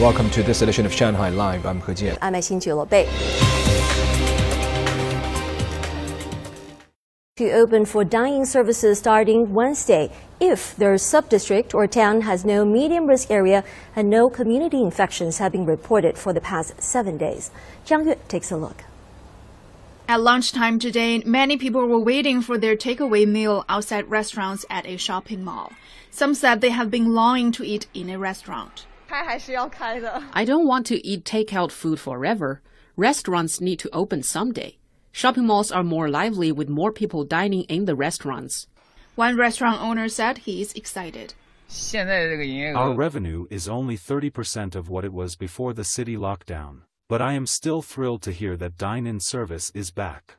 Welcome to this edition of Shanghai Live. I'm He Jian. I'm Xin Bei. To open for dining services starting Wednesday if their subdistrict or town has no medium risk area and no community infections have been reported for the past seven days. Zhang Yue takes a look. At lunchtime today, many people were waiting for their takeaway meal outside restaurants at a shopping mall. Some said they have been longing to eat in a restaurant. I don't want to eat takeout food forever. Restaurants need to open someday. Shopping malls are more lively with more people dining in the restaurants. One restaurant owner said he is excited. Our revenue is only 30% of what it was before the city lockdown, but I am still thrilled to hear that dine-in service is back.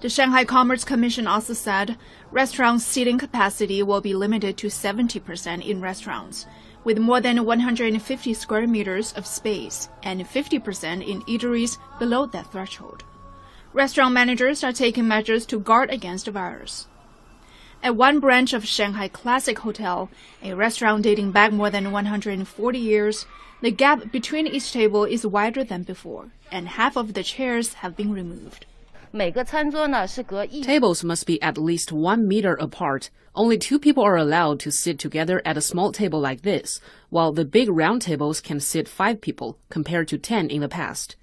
The Shanghai Commerce Commission also said restaurant seating capacity will be limited to 70% in restaurants, with more than 150 square meters of space and 50% in eateries below that threshold. Restaurant managers are taking measures to guard against the virus. At one branch of Shanghai Classic Hotel, a restaurant dating back more than 140 years, the gap between each table is wider than before, and half of the chairs have been removed. Tables must be at least one meter apart. Only two people are allowed to sit together at a small table like this, while the big round tables can sit five people, compared to ten in the past.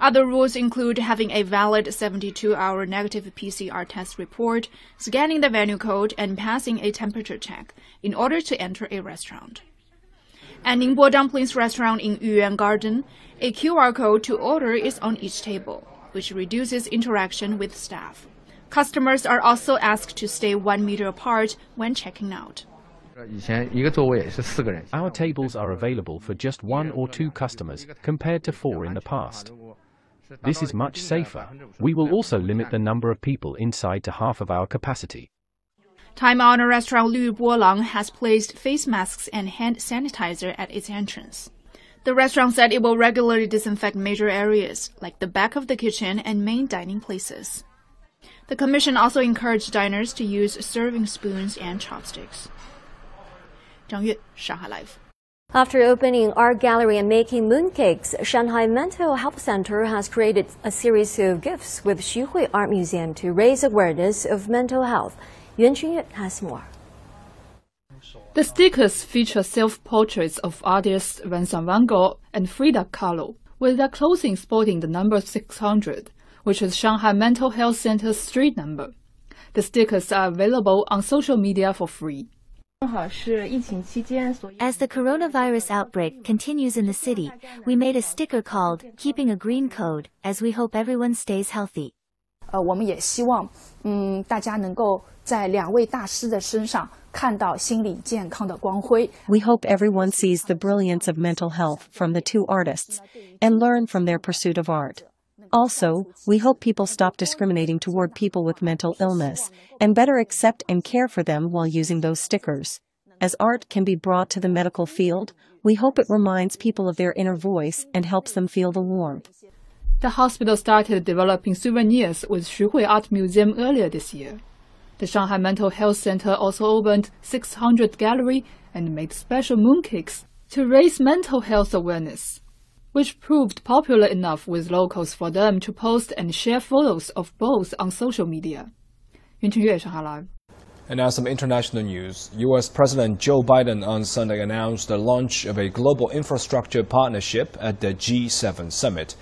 Other rules include having a valid 72 hour negative PCR test report, scanning the venue code, and passing a temperature check in order to enter a restaurant. At Ningbo Dumplings restaurant in Yuyuan Garden, a QR code to order is on each table, which reduces interaction with staff. Customers are also asked to stay one meter apart when checking out. Our tables are available for just one or two customers compared to four in the past. This is much safer. We will also limit the number of people inside to half of our capacity. Time Honor restaurant Lü Bolang has placed face masks and hand sanitizer at its entrance. The restaurant said it will regularly disinfect major areas, like the back of the kitchen and main dining places. The commission also encouraged diners to use serving spoons and chopsticks. Zhang Yue, Shanghai Live. After opening art gallery and making mooncakes, Shanghai Mental Health Center has created a series of gifts with Xuhui Art Museum to raise awareness of mental health. Yuan Chunyue has more. The stickers feature self-portraits of artists Vincent van Gogh and Frida Kahlo, with their clothing sporting the number 600, which is Shanghai Mental Health Center's street number. The stickers are available on social media for free. As the coronavirus outbreak continues in the city, we made a sticker called Keeping a Green Code, as we hope everyone stays healthy. 呃，我们也希望，嗯，大家能够在两位大师的身上看到心理健康的光辉。 We hope everyone sees the brilliance of mental health from the two artists and learn from their pursuit of art. Also, we hope people stop discriminating toward people with mental illness and better accept and care for them while using those stickers. As art can be brought to the medical field, we hope it reminds people of their inner voice and helps them feel the warmth. the hospital started developing souvenirs with Xuhui Art Museum earlier this year. The Shanghai Mental Health Center also opened 600 gallery and made special mooncakes to raise mental health awareness, which proved popular enough with locals for them to post and share photos of both on social media. Shanghai. And now some international news. U.S. President Joe Biden on Sunday announced the launch of a global infrastructure partnership at the G7 summit.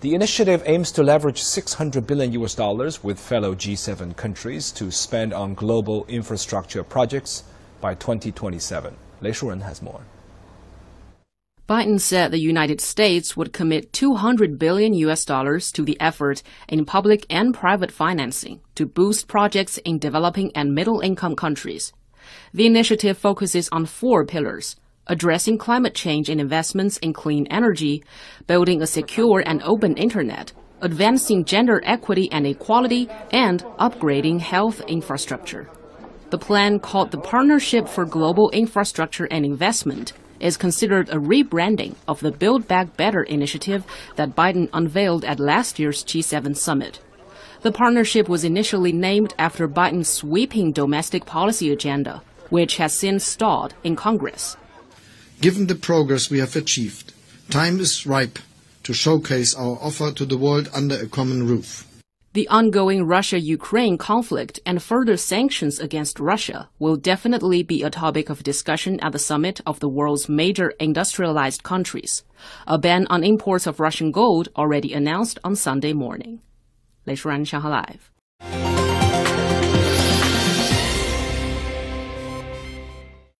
The initiative aims to leverage 600 billion US dollars with fellow G7 countries to spend on global infrastructure projects by 2027. Lei Shuran has more. Biden said the United States would commit 200 billion US dollars to the effort in public and private financing to boost projects in developing and middle income countries. The initiative focuses on four pillars addressing climate change and investments in clean energy, building a secure and open internet, advancing gender equity and equality, and upgrading health infrastructure. The plan called the Partnership for Global Infrastructure and Investment is considered a rebranding of the Build Back Better initiative that Biden unveiled at last year's G7 summit. The partnership was initially named after Biden's sweeping domestic policy agenda, which has since stalled in Congress. Given the progress we have achieved, time is ripe to showcase our offer to the world under a common roof. The ongoing Russia-Ukraine conflict and further sanctions against Russia will definitely be a topic of discussion at the summit of the world's major industrialized countries. A ban on imports of Russian gold already announced on Sunday morning. 雷舒然，上海 Live。